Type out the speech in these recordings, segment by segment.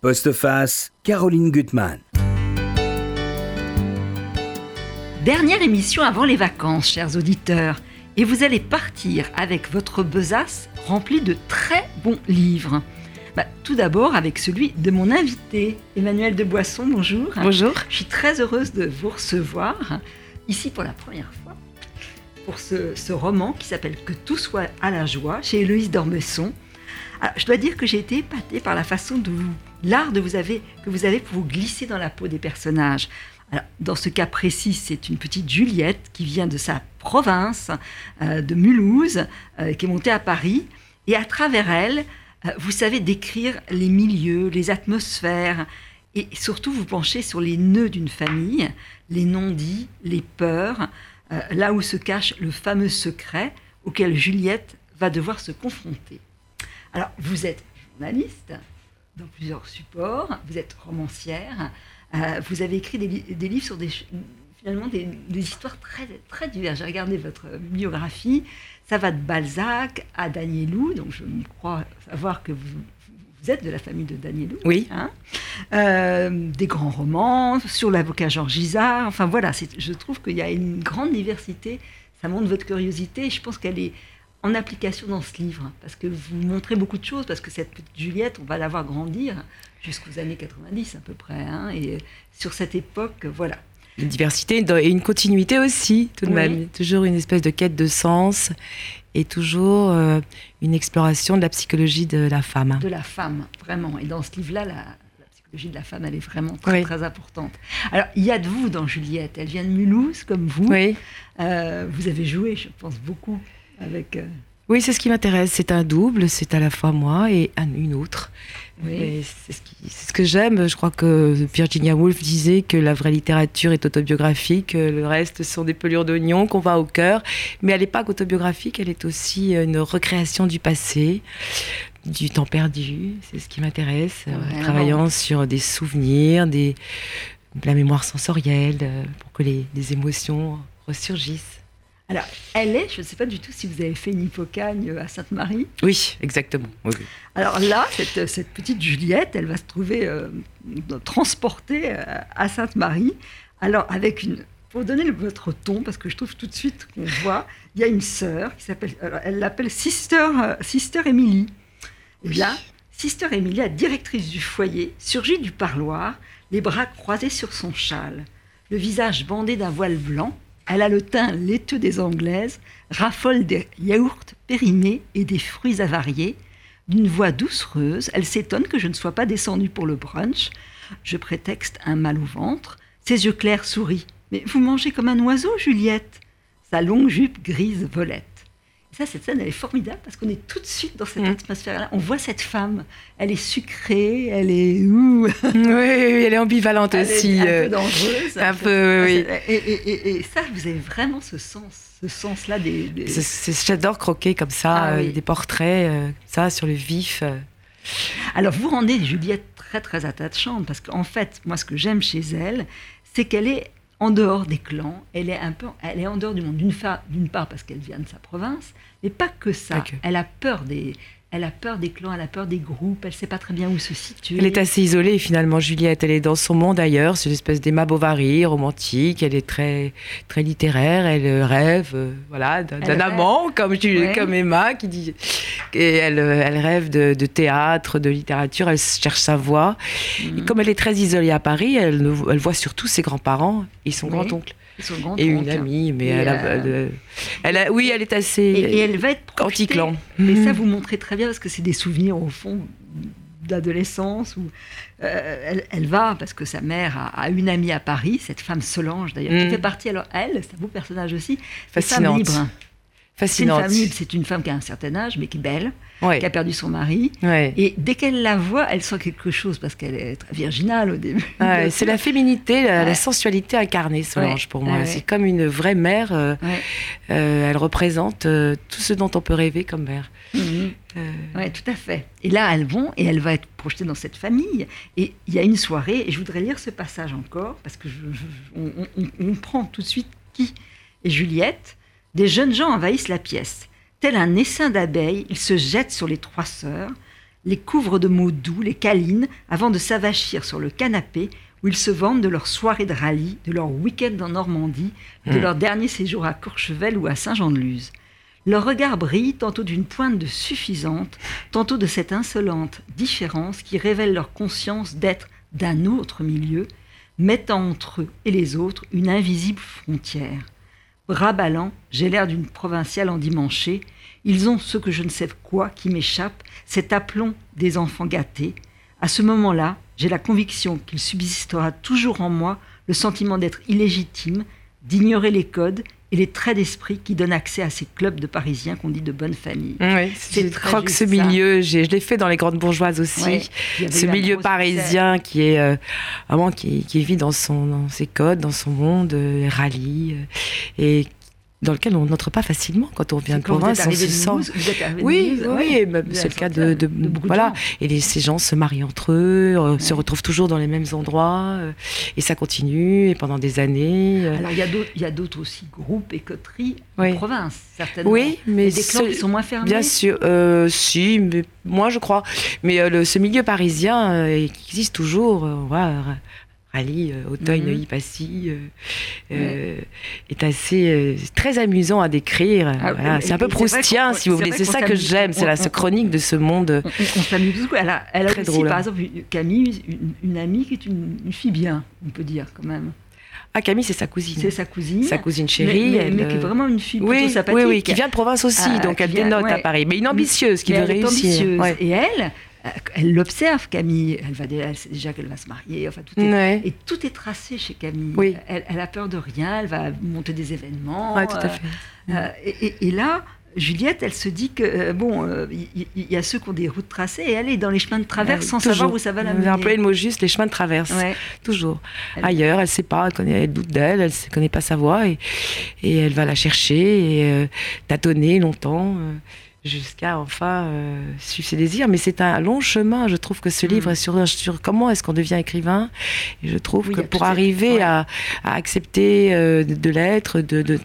Postface, Caroline Gutmann. Dernière émission avant les vacances, chers auditeurs, et vous allez partir avec votre besace remplie de très bons livres. Bah, tout d'abord avec celui de mon invité, Emmanuel de Boisson, bonjour. Bonjour. Je suis très heureuse de vous recevoir ici pour la première fois pour ce, ce roman qui s'appelle Que tout soit à la joie chez Héloïse Dormesson. Alors, je dois dire que j'ai été épatée par la façon de vous, l'art que vous avez pour vous glisser dans la peau des personnages. Dans ce cas précis, c'est une petite Juliette qui vient de sa province, euh, de Mulhouse, euh, qui est montée à Paris. Et à travers elle, euh, vous savez décrire les milieux, les atmosphères, et surtout vous penchez sur les nœuds d'une famille, les non-dits, les peurs, là où se cache le fameux secret auquel Juliette va devoir se confronter. Alors, vous êtes journaliste dans plusieurs supports, vous êtes romancière, euh, vous avez écrit des, li- des livres sur des, finalement des, des histoires très, très diverses. J'ai regardé votre biographie, ça va de Balzac à Danielou, donc je crois savoir que vous, vous êtes de la famille de Danielou. Oui. hein. Euh, des grands romans sur l'avocat Georges Gisard. Enfin voilà, je trouve qu'il y a une grande diversité. Ça montre votre curiosité et je pense qu'elle est en application dans ce livre parce que vous montrez beaucoup de choses parce que cette petite Juliette, on va la voir grandir jusqu'aux années 90 à peu près. hein, et sur cette époque, voilà. Une diversité et une continuité aussi, tout de Oui. même. Toujours une espèce de quête de sens et toujours euh, une exploration de la psychologie de la femme. de la femme, vraiment. Et dans ce livre-là, la, la psychologie de la femme, elle est vraiment très, Oui. très importante. Alors, il y a de vous dans Juliette. Elle vient de Mulhouse, comme vous. Oui, Euh, vous avez joué, je pense, beaucoup avec. euh, oui c'est ce qui m'intéresse. C'est un double, c'est à la fois moi et un- une autre. oui. C'est ce, que j'aime. Je crois que Virginia Woolf disait que la vraie littérature est autobiographique, que le reste sont des pelures d'oignon qu'on va au cœur. Mais elle n'est pas qu'autographique, elle est aussi une recréation du passé, du temps perdu. C'est ce qui m'intéresse. euh. Travaillant sur des souvenirs, des, de la mémoire sensorielle, euh, pour que les, les émotions ressurgissent. Alors, elle est, je ne sais pas du tout si vous avez fait une hippocagne à Sainte-Marie. Oui, exactement. Oui. Alors là, cette, cette petite Juliette, elle va se trouver euh, transportée euh, à Sainte-Marie. Alors, avec une. Pour donner votre ton, parce que je trouve tout de suite qu'on voit, il y a une sœur qui s'appelle. Elle l'appelle Sister, euh, Sister Emily. Et bien, Sister Emily, la directrice du foyer, surgit du parloir, les bras croisés sur son châle, le visage bandé d'un voile blanc. Elle a le teint laiteux des Anglaises, raffole des yaourts périmés et des fruits avariés. D'une voix doucereuse, elle s'étonne que je ne sois pas descendue pour le brunch. Je prétexte un mal au ventre. Ses yeux clairs sourient. Mais vous mangez comme un oiseau, Juliette. Sa longue jupe grise volette. Ça, cette scène, elle est formidable parce qu'on est tout de suite dans cette Mm. atmosphère-là. On voit cette femme. Elle est sucrée, elle est. ouh, oui, oui, elle est ambivalente elle aussi. est un euh, peu dangereuse. un peu, oui, oui. Et, et- et- et ça, vous avez vraiment ce sens, ce sens-là des. J'adore croquer comme ça, Ah euh, oui. des portraits, euh, ça, sur le vif. euh. Alors, vous rendez Juliette très, très attachante parce qu'en fait, moi, ce que j'aime chez elle, c'est qu'elle est en dehors des clans. Elle est un peu, elle est en dehors du monde. D'une part, parce qu'elle vient de sa province, mais pas que ça. Elle a peur des, elle a peur des clans, elle a peur des groupes. Elle sait pas très bien où se situer. Elle est assez isolée finalement, Juliette. Elle est dans son monde ailleurs. C'est une espèce d'Emma Bovary romantique. Elle est très, très littéraire. Elle euh, rêve, euh, voilà, d'un amant comme, Ouais. comme Emma qui dit. Et elle, euh, elle rêve de, de théâtre, de littérature. Elle cherche sa. Mhm. Et comme elle est très isolée à Paris, elle, ne- elle voit surtout ses grands-parents et son Oui. grand-oncle et une amie. Mais Et, elle, a, euh, elle, elle a- oui, elle est assez Et, et elle va être anti-clan. Mais Mhm. ça, vous montrez très bien parce que c'est des souvenirs au fond d'adolescence où euh, elle, elle va parce que sa mère a, a une amie à Paris, cette femme Solange d'ailleurs, qui Mm. fait partie alors elle, c'est un beau personnage aussi, une femme Fascinante. libre. C'est une Fascinante. c'est une femme qui a un certain âge mais qui est belle, Ouais. qui a perdu son mari Ouais. et dès qu'elle la voit, elle sent quelque chose parce qu'elle est très virginale au début. Ouais, bien c'est la féminité, la, sensualité incarnée, Solange, pour moi. ouais, C'est comme une vraie mère. euh, euh, elle représente euh, tout ce dont on peut rêver comme mère. Mhm. Oui, tout à fait. Et là, elles vont et elle va être projetée dans cette famille. Et il y a une soirée, et je voudrais lire ce passage encore, parce que je- je- on, on- on prend tout de suite qui est Juliette. Des jeunes gens envahissent la pièce. Tel un essaim d'abeilles, ils se jettent sur les trois sœurs. les couvrent de mots doux, les câlinent, avant de s'avachir sur le canapé où ils se vantent de leur soirée de rallye, de leur week-end en Normandie, de Mm. leur dernier séjour à Courchevel ou à Saint-Jean-de-Luz. Leur regard brille tantôt d'une pointe de suffisante, tantôt de cette insolente différence qui révèle leur conscience d'être d'un autre milieu, mettant entre eux et les autres une invisible frontière. Bras ballants, j'ai l'air d'une provinciale endimanchée. Ils ont ce que je ne sais quoi qui m'échappe, cet aplomb des enfants gâtés. À ce moment-là, j'ai la conviction qu'il subsistera toujours en moi le sentiment d'être illégitime, d'ignorer les codes et les traits d'esprit qui donnent accès à ces clubs de Parisiens qu'on dit de bonne famille. Oui, C'est je très crois que juste, ce milieu, je l'ai fait dans les grandes bourgeoises aussi. Ouais, ce milieu parisien qui est euh, vraiment qui, qui vit dans son dans ses codes, dans son monde, euh, rallyes, euh, et dans lequel on n'entre pas facilement quand on vient de province. êtes On arrivé se de sent. Mulhouse, vous êtes arrivé de Oui, oui, c'est le cas sorti de, de- beaucoup de voilà. gens. Et les- ces gens se marient entre eux, euh, se retrouvent toujours dans les mêmes endroits, euh, et ça continue et pendant des années. euh. Alors il y a d'autres, aussi groupes et coteries Oui. en province, certainement. oui, mais Et des clans qui sont moins fermés. Bien sûr, si, mais moi je crois. Mais le, ce milieu parisien existe toujours, voilà, rallye, euh, Auteuil, Mhm. Neuilly, Passy, euh, euh, est assez très amusant à décrire. Ah, Voilà, c'est un peu proustien, si vous voulez. C'est ça que j'aime, c'est la chronique de ce monde. On, on s'amuse beaucoup. Elle a, elle a Très aussi, drôle. par exemple, Camille, une, une amie qui est une, une fille bien, on peut dire quand même. Ah, Camille, c'est sa cousine. C'est sa cousine. Sa cousine chérie. mais- elle, mais qui est vraiment une fille plutôt oui, sympathique. oui, oui, qui vient de province aussi, Ah, donc elle vient- dénote à. Paris. Mais une ambitieuse qui Mais veut réussir. ambitieuse. Ouais. Et elle, elle l'observe, Camille. Elle va, elle sait déjà qu'elle va se marier. Enfin, tout est, Ouais. Et tout est tracé chez Camille. Oui. Elle, elle a peur de rien, elle va monter des événements. Ouais, tout à euh, fait. euh, et, et- et là, Juliette, elle se dit que, euh, bon, euh, il y, a ceux qui ont des routes tracées et elle est dans les chemins de travers Ouais, sans toujours. savoir où ça va la avez employé mener. le mot juste, les chemins de traverse. Ouais. Toujours. Elle- Ailleurs, elle ne sait pas, elle, connaît, elle doute d'elle, elle ne connaît pas sa voix et, et elle va la chercher et euh, tâtonner longtemps euh, jusqu'à enfin euh, suivre ses désirs. Mais c'est un long chemin. Je trouve que ce Mm. livre est sur, sur comment est-ce qu'on devient écrivain. Et je trouve Oui, que pour arriver ouais. à, à accepter euh, de, l'être, de, de-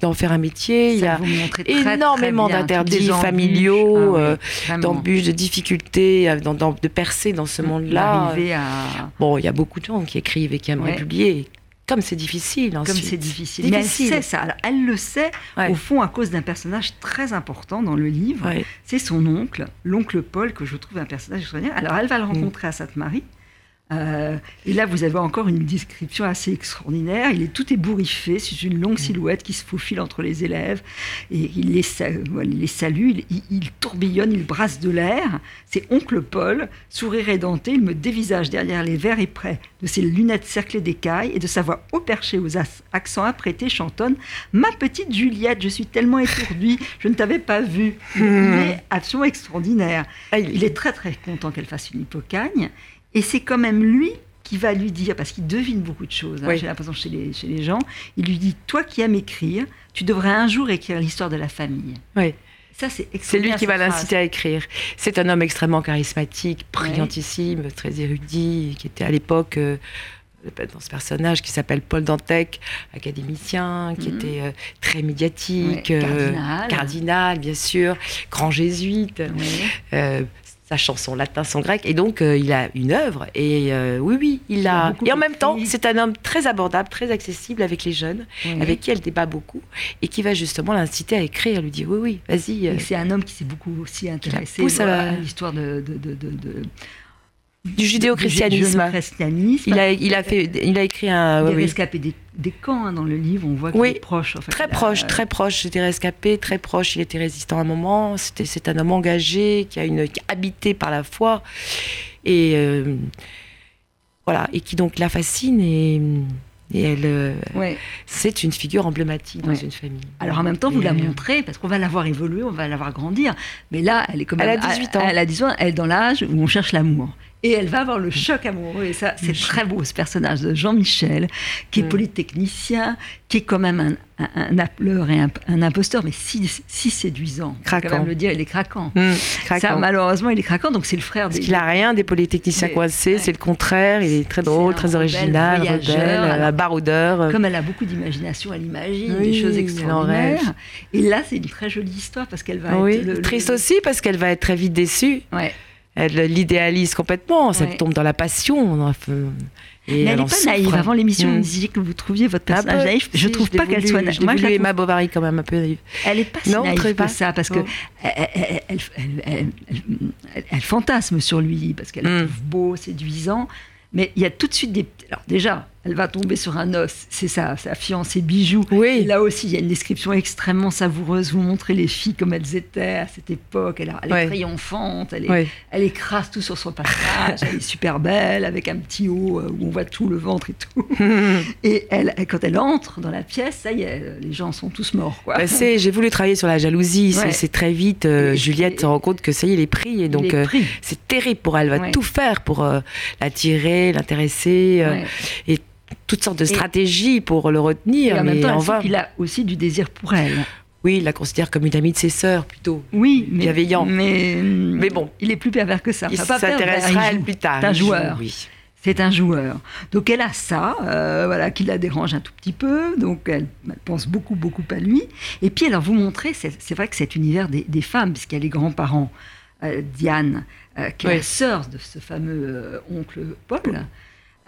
d'en faire un métier, il y a énormément d'interdits familiaux, Ah oui, euh, d'embûches, de difficultés, euh, dans- dans- de percer dans ce monde-là. D'arriver à... Bon, il y a beaucoup de gens qui écrivent et qui aimeraient Ouais. publier. Comme c'est difficile. Comme c'est difficile. Mais elle sait ça. Alors, elle le sait, Ouais. au fond, à cause d'un personnage très important dans le livre. Ouais. C'est son oncle, l'oncle Paul, que je trouve un personnage extraordinaire. Alors, elle va le rencontrer à Sainte-Marie. Euh, et là, vous avez encore une description assez extraordinaire. Il est tout ébouriffé, c'est une longue silhouette qui se faufile entre les élèves. Et il les, il salue, il, il- il tourbillonne, il brasse de l'air. C'est oncle Paul, sourire édenté, il me dévisage derrière les verres et près de ses lunettes cerclées d'écailles et de sa voix au perché aux accents apprêtés chantonne Ma petite Juliette, je suis tellement étourdie, je ne t'avais pas vue. Il est absolument extraordinaire. Ah, il- est très très content qu'elle fasse une hypocagne. Et c'est quand même lui qui va lui dire, parce qu'il devine beaucoup de choses, hein, Oui. j'ai l'impression chez les, chez les gens, il lui dit, toi qui aimes écrire, tu devrais un jour écrire l'histoire de la famille. Oui. Ça, c'est C'est lui qui va l'inciter à écrire. C'est un homme extrêmement charismatique, brillantissime, très érudit, qui était à l'époque euh, dans ce personnage qui s'appelle Paul Dantec, académicien, qui Mhm. était euh, très médiatique, Ouais, euh, cardinal. bien sûr, grand jésuite. euh, sachant son latin, son grec, et donc euh, il a une œuvre. Et euh, oui, oui, il a Et en même temps, c'est un homme très abordable, très accessible avec les jeunes, avec qui elle débat beaucoup, et qui va justement l'inciter à écrire, lui dire oui, oui, vas-y. euh, c'est un homme qui s'est beaucoup aussi intéressé à l'histoire de, de, de, de- de- du judéo-christianisme. Il a, il a fait, il a écrit un. Oui, oui. des, des camps hein, dans le livre, on voit qu'il Oui, est proche. en fait. Très Il a- proche, très proche. C'était rescapé, très proche. Il était résistant à un moment. C'était, c'est un homme engagé qui a une, qui est habité par la foi et euh, voilà, et qui donc la fascine et, et elle, euh, Ouais. c'est une figure emblématique dans une famille. Alors en même temps, vous Et, la euh, montrez, parce qu'on va la voir évoluer, on va la voir grandir. Mais là, elle est comme Elle a 18 ans. Elle a 18 ans, elle est dans l'âge où on cherche l'amour. Et elle va avoir le choc amoureux. Et ça, c'est très beau, ce personnage de Jean-Michel, qui est polytechnicien, qui est quand même un, un, un appeleur et un, un imposteur, mais si, si séduisant. Craquant. quand même le dire, il est craquant. hum, Ça, malheureusement, il est craquant, donc c'est le frère Parce des. qu'il a rien des polytechniciens coincés, ouais. c'est le contraire. Il est très drôle, très rebelle, original, rebelle, alors- un baroudeur. Comme elle a beaucoup d'imagination, elle imagine Oui, des choses extraordinaires. Et là, c'est une très jolie histoire parce qu'elle va oui, être le- le- triste aussi parce qu'elle va être très vite déçue. Ouais. Elle l'idéalise complètement, ça Ouais. tombe dans la passion. et Mais elle n'est pas souffre. naïve. Avant l'émission, Mm. vous disiez que vous trouviez votre Un personnage peu, naïf. Je si, trouve pas qu'elle soit naïve. Moi, je la Emma Bovary quand même un peu naïve. Elle n'est pas si Non, naïve très que pas. ça, parce que Non. elle, fantasme sur lui, parce qu'elle le Mm. trouve beau, séduisant. Mais il y a tout de suite des... Alors déjà, elle va tomber sur un os, c'est sa, sa fiancée Bijou. Et Oui, là aussi, il y a une description extrêmement savoureuse. Vous montrez les filles comme elles étaient à cette époque. Elle, est triomphante, elle, est- oui. elle écrase tout sur son passage. elle est super belle, avec un petit haut euh, où on voit tout le ventre et tout. Et elle, quand elle entre dans la pièce, ça y est, les gens sont tous morts. Quoi. Bah, c'est- J'ai voulu travailler sur la jalousie. c'est- Ouais. C'est très vite. euh, Et- Juliette et- se rend compte que ça y est, il est pris. Et donc, euh, c'est terrible pour elle. Elle va Ouais. tout faire pour euh, l'attirer, l'intéresser. euh. Toutes sortes de stratégies pour le Et retenir. en même mais temps, en vain. qu'il a aussi du désir pour elle. Oui, il la considère comme une amie de ses sœurs plutôt. Oui, mais, Bienveillant. Mais, Mais bon. il est plus pervers que ça. Il s'intéressera il à elle plus tard. C'est un Il joue, joueur. Oui. C'est un joueur. Donc elle a ça, euh, voilà, qui la dérange un tout petit peu. Donc elle, elle pense beaucoup, beaucoup à lui. Et puis alors vous montrez, c'est vrai que cet univers des, des femmes, puisqu'il y a les grands-parents, euh, Diane, euh, qui est Oui. la sœur de ce fameux oncle Paul,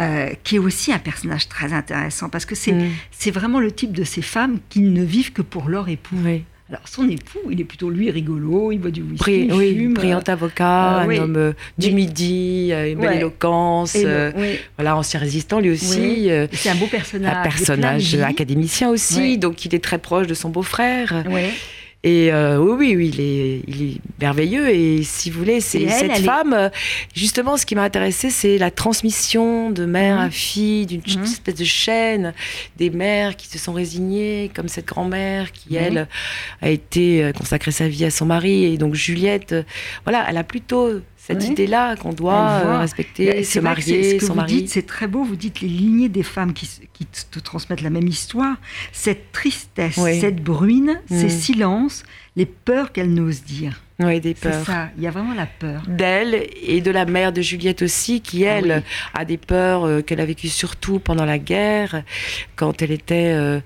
euh, qui est aussi un personnage très intéressant parce que c'est Mm. c'est vraiment le type de ces femmes qui ne vivent que pour leur époux. Oui. Alors son époux, il est plutôt lui rigolo, il boit du whisky, il oui, fume. brillant avocat, euh, un oui. homme euh, du Mais- midi, euh, une belle Ouais. éloquence, et le- euh, oui, voilà, ancien résistant lui aussi. euh, c'est un beau personnage. un personnage académicien aussi, donc il est très proche de son beau-frère. Et euh, oui, oui, il est, il est merveilleux. Et si vous voulez, c'est cette elle femme, euh, justement, ce qui m'a intéressé, c'est la transmission de mère Mhm. à fille, d'une Mhm. espèce de chaîne, des mères qui se sont résignées, comme cette grand-mère qui, Oui. elle, a été euh, consacré sa vie à son mari. Et donc Juliette, voilà, elle a plutôt cette Oui. idée-là qu'on doit euh, Et respecter, se marier, ce que son vous mari. dites, c'est très beau. Vous dites les lignées des femmes qui, te transmettent la même histoire. Cette tristesse, Oui. cette bruine, ces Mm. silences, les peurs qu'elle n'ose dire. Oui, des C'est peurs. ça. Il y a vraiment la peur. d'elle et de la mère de Juliette aussi, qui elle Ah oui. a des peurs euh, qu'elle a vécues surtout pendant la guerre, quand elle était, euh,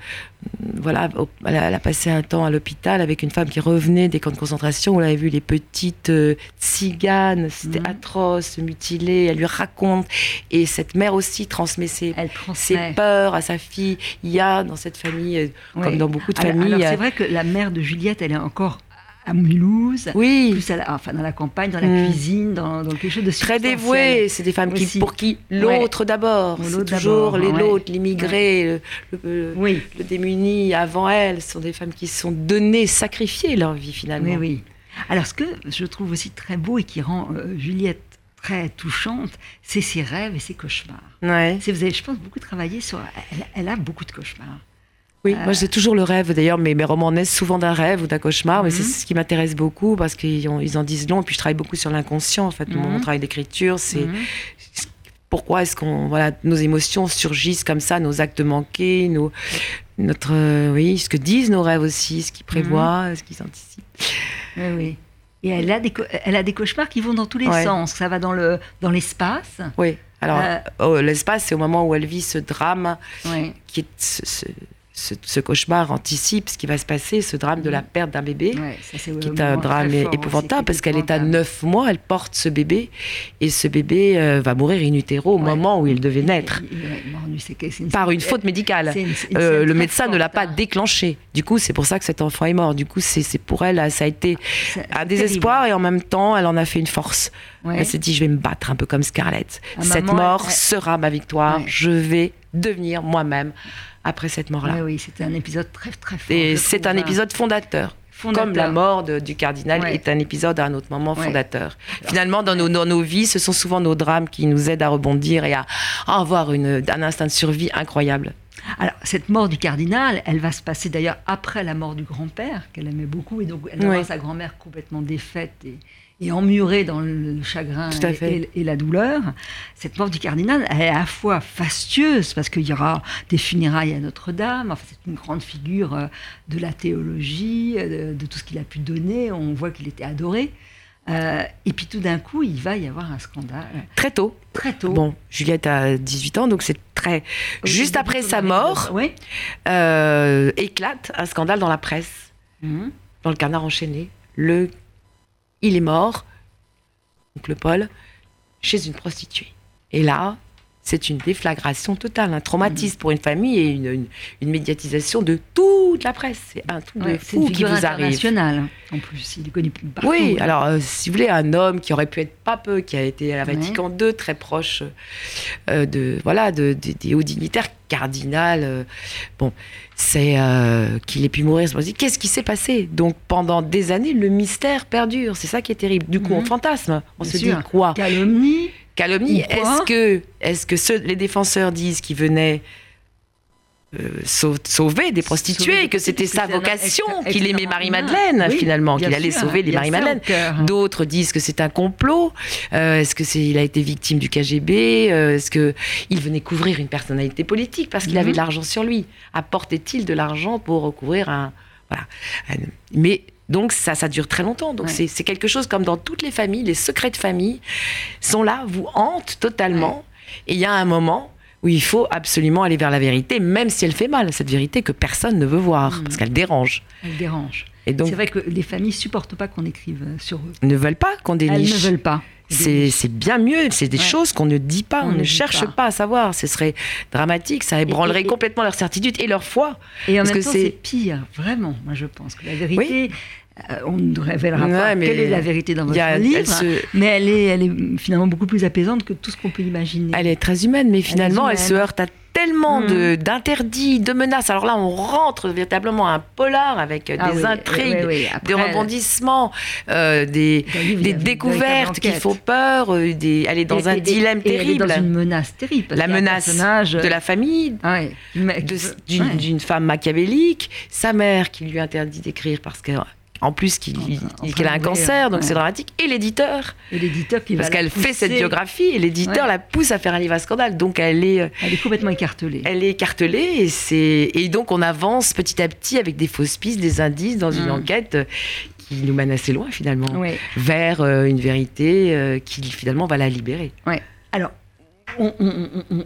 voilà, elle a, elle passé un temps à l'hôpital avec une femme qui revenait des camps de concentration où elle avait vu les petites euh, tziganes, c'était Mhm. atroce, mutilées. Elle lui raconte et cette mère aussi transmet ses, Elle ses peurs à sa fille. Il y a dans cette famille, euh, Oui. comme dans beaucoup de Alors- familles, alors, c'est vrai que la mère de Juliette, elle est encore à Mulhouse. oui. Plus à la- enfin, dans la campagne, dans la Mm. cuisine, dans, dans quelque chose de Très dévouées, c'est des femmes qui, Aussi. pour qui l'autre d'abord, c'est l'autre toujours d'abord, les ouais. l'autre, l'immigré, le, le- Oui, le démuni avant elles, ce sont des femmes qui se sont données, sacrifiées leur vie finalement. oui, oui. Alors, ce que je trouve aussi très beau et qui rend euh, Juliette très touchante, c'est ses rêves et ses cauchemars. Ouais. Vous avez, je pense, beaucoup travaillé sur. Elle, elle a beaucoup de cauchemars. Oui, Euh, moi j'ai toujours le rêve d'ailleurs, mes, mes romans naissent souvent d'un rêve ou d'un cauchemar, mais Mhm. c'est ce qui m'intéresse beaucoup parce qu'ils ils en disent long, et puis je travaille beaucoup sur l'inconscient en fait. Mon, Mhm. mon travail d'écriture, c'est Mhm. pourquoi est-ce qu'on voilà nos émotions surgissent comme ça, nos actes manqués, nos notre euh, oui, ce que disent nos rêves aussi, ce qu'ils prévoient, ce qu'ils anticipent. Oui, oui. Et elle a, des, elle a des cauchemars qui vont dans tous les Ouais. sens. Ça va dans le dans l'espace. Oui. Alors, Euh, oh, l'espace, c'est au moment où elle vit ce drame, Oui. qui est ce, ce- ce- ce cauchemar anticipe ce qui va se passer, ce drame de la perte d'un bébé. Ouais, ça, c'est qui est un drame aussi, épouvantable parce qu'elle est à épouvantable. 9 mois, elle porte ce bébé et ce bébé euh, va mourir in utero au Ouais. moment où il devait naître par une faute médicale. c'est une- une Euh, le médecin ne l'a pas déclenché. Du coup, c'est pour ça que cet enfant est mort. Du coup, c'est pour elle, ça a été C'est- un désespoir terrible. et en même temps, elle en a fait une force. Elle s'est dit, je vais me battre un peu comme Scarlett. Un Cette mort sera ma victoire. Je vais devenir moi-même après cette mort-là. Oui, c'était un épisode très très fort. Et c'est un hein. épisode fondateur. Fondateur. Comme la mort de- du cardinal Ouais. est un épisode à un autre moment Ouais. fondateur. Finalement, dans nos, dans nos vies, ce sont souvent nos drames qui nous aident à rebondir et à, à avoir une, un instinct de survie incroyable. Alors, cette mort du cardinal, elle va se passer d'ailleurs après la mort du grand-père, qu'elle aimait beaucoup, et donc elle va Oui. voir sa grand-mère complètement défaite et, et emmurée dans le chagrin et- fait. Et, et la douleur. Cette mort du cardinal, elle est à la fois fastueuse, parce qu'il y aura des funérailles à Notre-Dame, enfin, c'est une grande figure euh, de la théologie, euh, de, de tout ce qu'il a pu donner, on voit qu'il était adoré. Euh, et puis tout d'un coup, il va y avoir un scandale Très tôt. très tôt. Bon, Juliette a 18 ans, donc c'est très. Au Juste après sa mort, Oui. euh, éclate un scandale dans la presse, Mhm. dans le canard enchaîné. Le. Il est mort. oncle Paul, chez une prostituée. Et là, c'est une déflagration totale, un traumatisme pour une famille et une, une, médiatisation de toute la presse. C'est un truc de fou qui vous arrive. en plus, il est connu partout. Oui, alors euh, si vous voulez, un homme qui aurait pu être pape, qui a été à la Vatican II, très proche euh, de voilà de, des hauts dignitaires, cardinal. Euh, bon, c'est qu'il ait pu mourir. Qu'est-ce qui s'est passé? Donc pendant des années, le mystère perdure. C'est ça qui est terrible. Du coup, on mhm. fantasme. On se dit quoi? Calomnie calomnie. Est-ce que, est que ceux, les défenseurs disent qu'ils venaient euh, sauver des prostituées, que c'était sa vocation, qu'il aimait Marie-Madeleine finalement, qu'il allait sauver les Marie-Madeleine. D'autres disent que c'est un complot. Euh, est-ce que c'est il a été victime du KGB euh, Est-ce que il venait couvrir une personnalité politique parce qu'il avait de mhm. l'argent sur lui? Apportait-il de l'argent pour recouvrir un voilà Mais donc ça, ça dure très longtemps. Donc c'est quelque chose comme dans toutes les familles, les secrets de famille sont là, vous hantent totalement. Et il y a un moment où il faut absolument aller vers la vérité, même si elle fait mal, cette vérité que personne ne veut voir, mm. parce qu'elle dérange. Elle dérange. Et donc, c'est vrai que les familles supportent pas qu'on écrive euh, sur eux. Ne veulent pas qu'on déniche. Elles ne veulent pas. C'est bien mieux, c'est des choses qu'on ne dit pas, on, ne, cherche pas. à savoir. Ce serait dramatique, ça ébranlerait complètement leur certitude et leur foi. Et en même temps, c'est pire, vraiment, moi je pense que la vérité. Euh, on ne révélera pas quelle est la vérité dans votre livre, mais elle est, elle est finalement beaucoup plus apaisante que tout ce qu'on peut imaginer. Elle est très humaine, mais finalement, elle, se heurte à tellement mm. d'interdits, de, menaces. Alors là, on rentre véritablement un polar avec ah des intrigues, des rebondissements, euh, des, des découvertes qui font peur. Euh, des, elle est dans un dilemme terrible. Elle est dans une menace terrible. La menace de la famille, ah d'une femme machiavélique, sa mère qui lui interdit d'écrire parce que en plus qu'il a un cancer, donc c'est dramatique. Et l'éditeur. Et l'éditeur qui Parce qu'elle fait cette biographie et l'éditeur la pousse à faire un livre à scandale. Donc elle est. Euh, elle est complètement écartelée. Elle est écartelée et, et donc on avance petit à petit avec des fausses pistes, des indices dans une mm. enquête euh, qui nous mène assez loin finalement, vers euh, une vérité qui finalement va la libérer. Ouais. Alors, on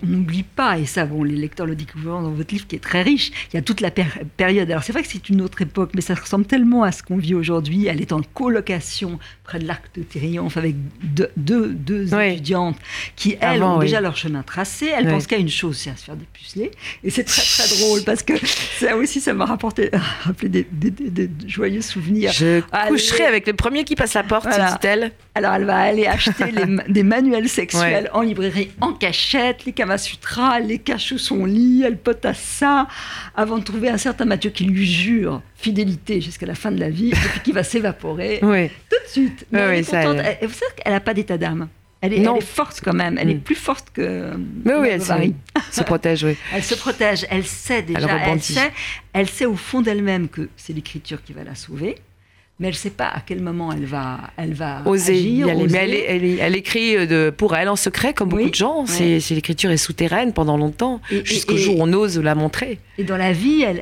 n'oublie pas, et ça, bon, les lecteurs le découvriront dans votre livre qui est très riche, il y a toute la période. Alors c'est vrai que c'est une autre époque, mais ça ressemble tellement à ce qu'on vit aujourd'hui. Elle est en colocation près de l'Arc de Triomphe avec deux, deux, étudiantes qui, elles, ont déjà leur chemin tracé. Elles pensent qu'à une chose, c'est à se faire dépuceler. Et c'est très, très drôle parce que ça aussi, ça m'a rapporté, rappelé des, joyeux souvenirs. Je coucherai avec le premier qui passe la porte, dit-elle. Alors elle va aller acheter des manuels sexuels en librairie en cachette, les Kamasutras, les cache sous son lit, elle potasse ça, avant de trouver un certain Mathieu qui lui jure fidélité jusqu'à la fin de la vie, et puis qui va s'évaporer tout de suite. Mais elle est contente. vous savez qu'elle n'a pas d'état d'âme. Elle est, forte quand même, elle est mm. plus forte que Mais oui, elle se, protège, oui. Elle se protège, elle sait déjà, elle, sait, elle sait au fond d'elle-même que c'est l'écriture qui va la sauver mais elle ne sait pas à quel moment elle va, elle va oser agir, Mais elle, elle, écrit euh, de, pour elle en secret, comme beaucoup de gens. C'est, l'écriture est souterraine pendant longtemps, jusqu'au jour où on ose la montrer. Et dans la vie, elle,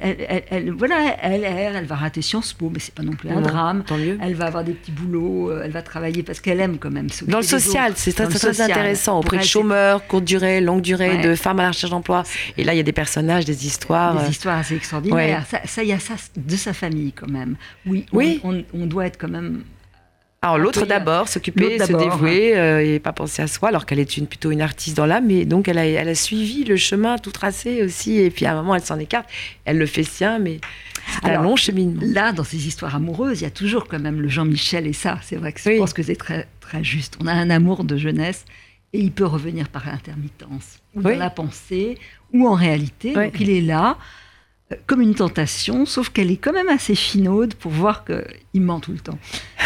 elle, voilà, elle, elle, va rater Sciences Po, mais c'est pas non plus un drame. Tant mieux. Elle va avoir des petits boulots, euh, elle va travailler parce qu'elle aime quand même. Dans le social, c'est très, très intéressant. Auprès de chômeurs, courte durée, longue durée, de femmes à la recherche d'emploi. Et là, il y a des personnages, des histoires. Des histoires assez extraordinaires. Ça, il y a ça de sa famille quand même. Oui. oui on doit être quand même alors l'autre d'abord, s'occuper, se dévouer euh, et pas penser à soi, alors qu'elle est une, plutôt une artiste dans l'âme. Mais donc elle a, elle a suivi le chemin tout tracé aussi. Et puis à un moment, elle s'en écarte. Elle le fait sien, mais c'est un long cheminement. Là, dans ces histoires amoureuses, il y a toujours quand même le Jean-Michel et ça. C'est vrai que je pense que c'est très, très juste. On a un amour de jeunesse et il peut revenir par intermittence, ou dans la pensée, ou en réalité. Donc il est là comme une tentation, sauf qu'elle est quand même assez finaude pour voir qu'il ment tout le temps.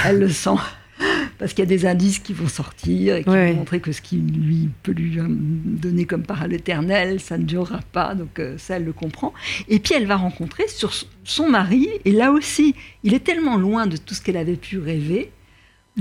Elle le sent. Parce qu'il y a des indices qui vont sortir et qui vont montrer que ce qui lui peut lui donner comme par l'éternel, ça ne durera pas. Donc euh, ça, elle le comprend. Et puis elle va rencontrer sur son mari. Et là aussi, il est tellement loin de tout ce qu'elle avait pu rêver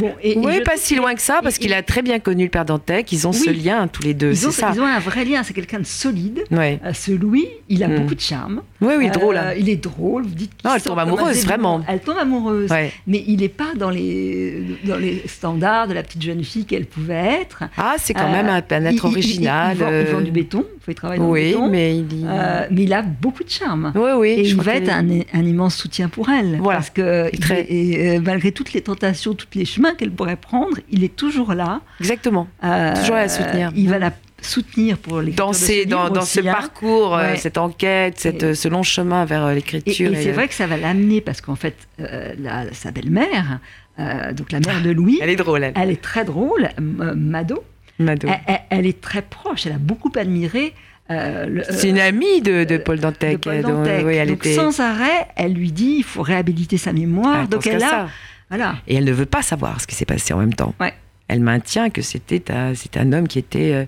oui, pas si loin que ça, parce qu'il a très bien connu le père Dantec. Ils ont ce lien tous les deux. Ils ont, ça. ils ont un vrai lien. C'est quelqu'un de solide. Ouais. Euh, ce Louis, il a mm. beaucoup de charme. Oui, oui, drôle. Hein. Euh, il est drôle. Vous dites non, elle tombe amoureuse, vraiment. Elle tombe amoureuse. Mais il n'est pas dans les, dans les standards de la petite jeune fille qu'elle pouvait être. Ah, c'est quand même un, être original. Il, vend, du béton. Il travaille dans oui, le béton. mais il, y- Euh, mais il a beaucoup de charme. oui, oui. Et je il va être un, un immense soutien pour elle. Voilà. Parce que il Très. est- et, euh, malgré toutes les tentations, tous les chemins qu'elle pourrait prendre, il est toujours là. Exactement. Euh, Toujours à la soutenir. Il va la soutenir pour l'écriture Dans, ces- dans, ce hein. parcours, euh, Ouais. cette enquête, cette, Et- ce long chemin vers euh, Et, l'écriture. et c'est vrai que ça va l'amener parce qu'en fait, euh, la- sa belle-mère, euh, donc la mère de Louis, Elle est drôle, elle. elle est très drôle, Mado. Mado. Elle, est très proche, elle a beaucoup admiré. euh, C'est une amie de, de euh, Paul de Dantec. Paul dont- Dantec. oui, elle donc était. sans arrêt, elle lui dit il faut réhabiliter sa mémoire. elle donc elle a, voilà, Et elle ne veut pas savoir ce qui s'est passé en même temps. Ouais. Elle maintient que c'était un, homme qui était euh,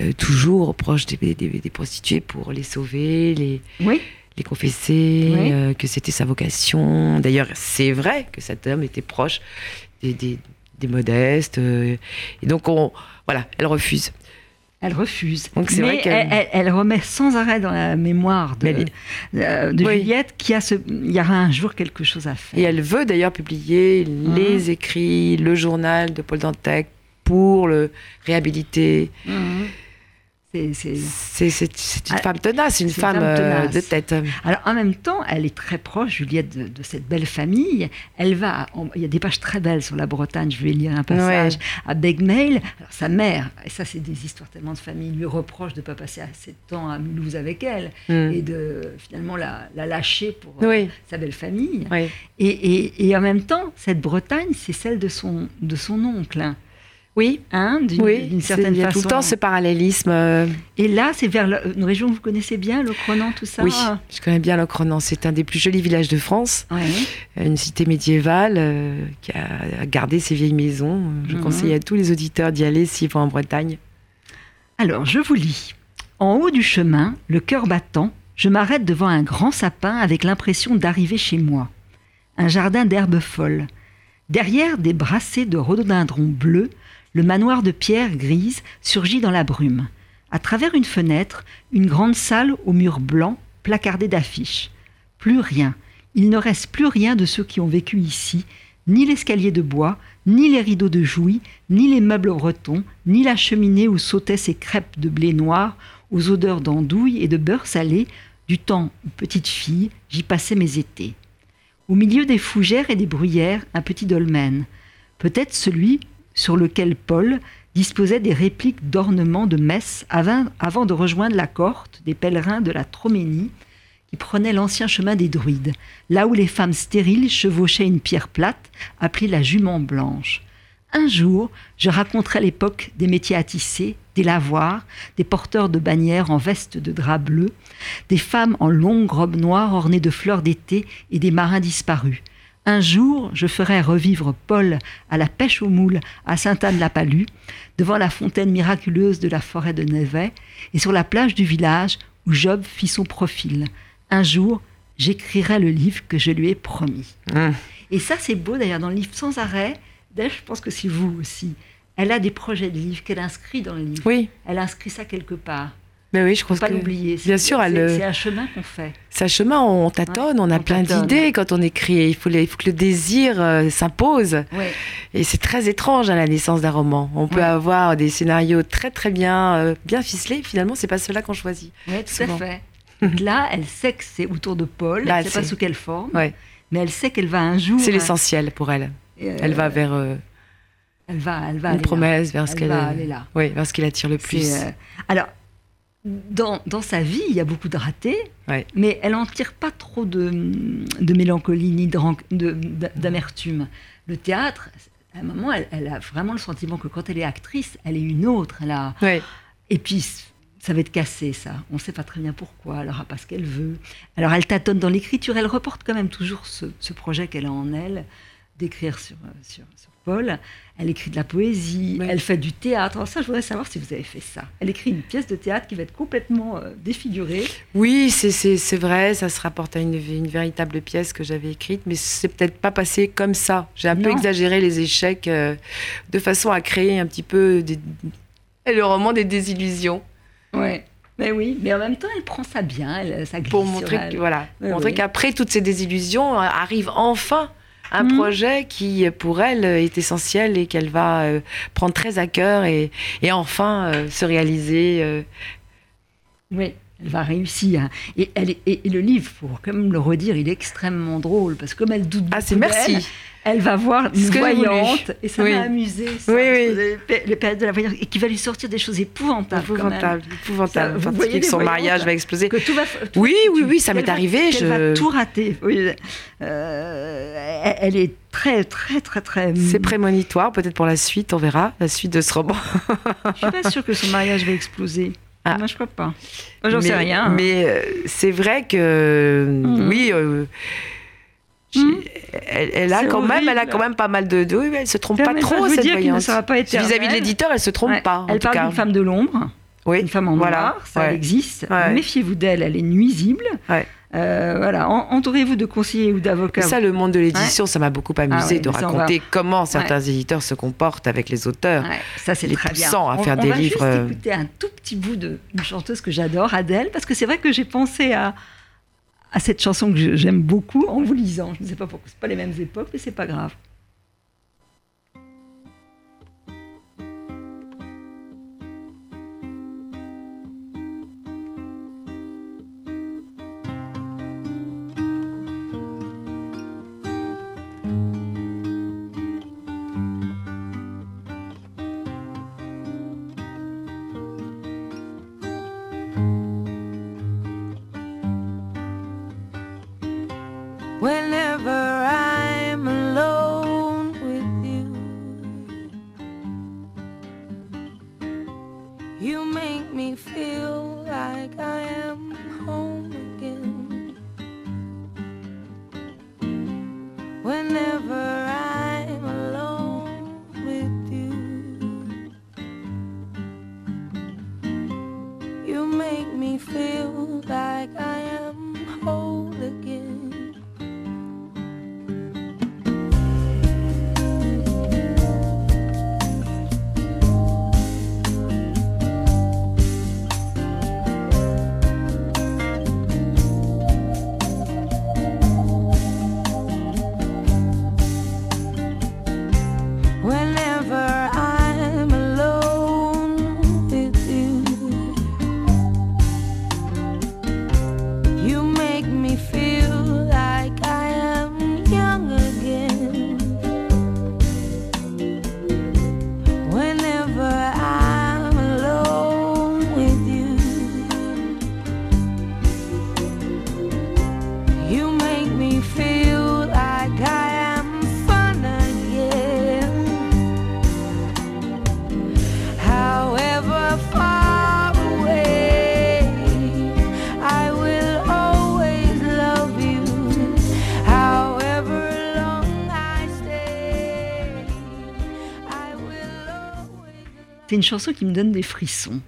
euh, toujours proche des, des- des prostituées pour les sauver, les, oui, les confesser, Oui. euh, que c'était sa vocation. D'ailleurs, c'est vrai que cet homme était proche des, des- des modestes. euh, et donc, on, voilà, elle refuse. elle refuse. Donc c'est vrai qu'elle- elle, remet sans arrêt dans la mémoire de, Mais elle euh, de Oui. Juliette qu'il y, a ce- il y aura un jour quelque chose à faire. Et elle veut d'ailleurs publier Mhm. les écrits, le journal de Paul Dantec pour le réhabiliter. Mhm. C'est- une femme tenace, une femme euh, de tête. Alors en même temps, elle est très proche, Juliette, de, de cette belle famille. Elle va, il y a des pages très belles sur la Bretagne, je vais lire un passage, à Begmail. Alors sa mère, et ça c'est des histoires tellement de famille, lui reproche de ne pas passer assez de temps à Mulhouse avec elle Mm. et de finalement la, la lâcher pour euh, Oui, sa belle famille. oui. Et, et- et en même temps, cette Bretagne, c'est celle de son, de son oncle. Hein. Oui, Hein, d'une oui. certaine Il y a façon. tout le temps ce parallélisme. euh, Et là, c'est vers le- une région que vous connaissez bien, le Cronan, tout ça Oui, je connais bien Locronan. C'est un des plus jolis villages de France. Ouais. Une cité médiévale euh, qui a gardé ses vieilles maisons. Je Mhm. conseille à tous les auditeurs d'y aller s'ils vont en Bretagne. Alors, je vous lis. En haut du chemin, le cœur battant, je m'arrête devant un grand sapin avec l'impression d'arriver chez moi. Un jardin d'herbes folles. Derrière des brassées de rhododendrons bleus, le manoir de pierre grise surgit dans la brume. À travers une fenêtre, une grande salle aux murs blancs, placardée d'affiches. Plus rien. Il ne reste plus rien de ceux qui ont vécu ici, ni l'escalier de bois, ni les rideaux de jouy, ni les meubles bretons, ni la cheminée où sautaient ces crêpes de blé noir aux odeurs d'andouille et de beurre salé du temps où petite fille j'y passais mes étés. Au milieu des fougères et des bruyères, un petit dolmen, peut-être celui sur lequel Paul disposait des répliques d'ornements de messe avant, de rejoindre la cohorte des pèlerins de la Troménie qui prenaient l'ancien chemin des druides, là où les femmes stériles chevauchaient une pierre plate appelée la jument blanche. Un jour, je raconterai l'époque des métiers à tisser, des lavoirs, des porteurs de bannières en veste de drap bleu, des femmes en longues robes noires ornées de fleurs d'été et des marins disparus. Un jour, je ferai revivre Paul à la pêche aux moules à Sainte-Anne-la-Palue, devant la fontaine miraculeuse de la forêt de Nevet, et sur la plage du village où Job fit son profil. Un jour, j'écrirai le livre que je lui ai promis. Hum. Et ça, c'est beau d'ailleurs dans le livre sans arrêt. D'ailleurs, je pense que c'est vous aussi. Elle a des projets de livres qu'elle inscrit dans le livre. Oui, Elle inscrit ça quelque part. Mais oui, je pense pas que l'oublier. Bien sûr, elle, c'est euh, un chemin qu'on fait. c'est un chemin, on tâtonne, on a on plein d'idées quand on écrit. Il faut, les- il faut que le désir euh, s'impose. Ouais. Et c'est très étrange à la naissance d'un roman. On peut avoir des scénarios très très bien, euh, bien ficelés. Finalement, c'est pas ceux-là qu'on choisit. Ouais, tout Souvent. à fait. Là, elle sait que c'est autour de Paul. Là, elle ne sait pas sous quelle forme. Mais elle sait qu'elle va un jour. C'est l'essentiel pour elle. euh, Elle va vers euh, Elle va, elle va une là. promesse, vers ce Elle qu'elle, va aller là. oui, vers ce qui l'attire le plus. Euh, Alors, dans, dans sa vie, il y a beaucoup de ratés, Ouais. mais elle n'en tire pas trop de, de mélancolie ni d'amertume. Le théâtre, à un moment, elle, elle a vraiment le sentiment que quand elle est actrice, elle est une autre. Elle a... Ouais. Et puis, ça va être cassé, ça. On ne sait pas très bien pourquoi. Elle n'aura pas ce qu'elle veut. Alors, elle tâtonne dans l'écriture. Elle reporte quand même toujours ce, ce projet qu'elle a en elle d'écrire sur, sur, sur Paul. Elle écrit de la poésie. Elle fait du théâtre. Alors ça, je voudrais savoir si vous avez fait ça. Elle écrit une pièce de théâtre qui va être complètement euh, défigurée. Oui, c'est, vrai, ça se rapporte à une, une véritable pièce que j'avais écrite, mais c'est peut-être pas passé comme ça. J'ai un peu exagéré les échecs euh, de façon à créer un petit peu des- le roman des désillusions Ouais. Mais oui, mais en même temps, elle prend ça bien. Elle, ça glisse pour sur montrer, elle. que, voilà, montrer oui. qu'après toutes ces désillusions euh, arrive enfin un Mhm. projet qui pour elle est essentiel et qu'elle va euh, prendre très à cœur et, et enfin euh, se réaliser euh, Oui, elle va réussir. Et, elle, est- et, et le livre, pour quand même le redire, il est extrêmement drôle parce que comme elle doute Ah, c'est beaucoup merci. elle va voir une voyante et ça Oui. m'a amusé. Ça, Oui, oui. les pé- Les périodes de la voyante et qui va lui sortir des choses épouvantables. quand même. Épouvantable, épouvantable. Ça, vous voyez que son mariage va exploser. Que tout va, tout- Oui, oui, oui, ça m'est arrivé, je- va tout rater. Oui. Euh, elle- elle est très, très, très, très. C'est prémonitoire, peut-être pour la suite, on verra, la suite de ce roman. Je suis pas sûre que son mariage va exploser. Ah. Moi, je crois pas. Moi, j'en sais rien. Mais euh, c'est vrai que, Mhm. oui, euh, Mhm. elle, elle a quand même, elle a quand même pas mal de, de oui, elle se trompe pas trop vous cette dire voyante. Vis-à-vis de l'éditeur, elle se trompe Ouais. pas. en Elle tout parle d'une femme de l'ombre, oui. une femme en voilà. noir, ça Ouais. existe. Ouais. Méfiez-vous d'elle, elle est nuisible. Euh, voilà, En- entourez-vous de conseillers ou d'avocats. Ça, le monde de l'édition, ça m'a beaucoup amusé Ah ouais, de raconter comment certains éditeurs se comportent avec les auteurs. Ça c'est les très bien. à on, faire on des va livres, Juste euh, écouter un tout petit bout d'une chanteuse que j'adore, Adèle, parce que c'est vrai que j'ai pensé à à cette chanson que j'aime beaucoup en vous lisant. Je ne sais pas pourquoi, c'est pas les mêmes époques, mais c'est pas grave. Une chanson qui me donne des frissons.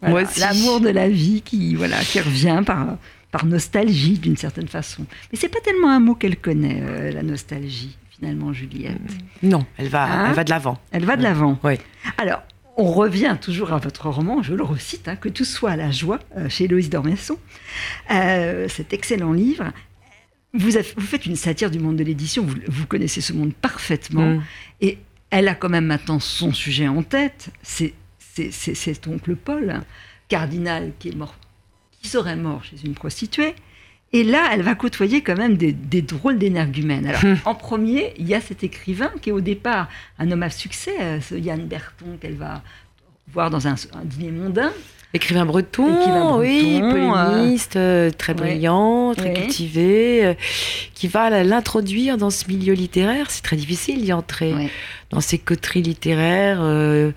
Voilà. L'amour de la vie qui, voilà, qui revient par, par nostalgie d'une certaine façon. Mais c'est pas tellement un mot qu'elle connaît, euh, la nostalgie, finalement, Juliette. Non, elle va, Hein elle va de l'avant. Elle va de l'avant. Oui. Alors, on revient toujours à votre roman, je le recite, hein, Que tout soit à la joie, euh, chez Héloïse Dormesson. Euh, cet excellent livre. Vous, avez- vous faites une satire du monde de l'édition, vous, vous connaissez ce monde parfaitement. Mm. Et elle a quand même maintenant son sujet en tête, c'est cet oncle Paul, hein, cardinal qui est mort, qui serait mort chez une prostituée. Et là, elle va côtoyer quand même des, des drôles d'énergumènes. Alors, Hum. en premier, il y a cet écrivain qui est au départ un homme à succès, euh, ce Yann Berton qu'elle va voir dans un, un dîner mondain. Écrivain breton, Écrivain oui, breton, polémiste, euh, très ouais. brillant, très Ouais. cultivé, euh, qui va l'introduire dans ce milieu littéraire. C'est très difficile d'y entrer. Ouais. Dans ses coteries littéraires, euh,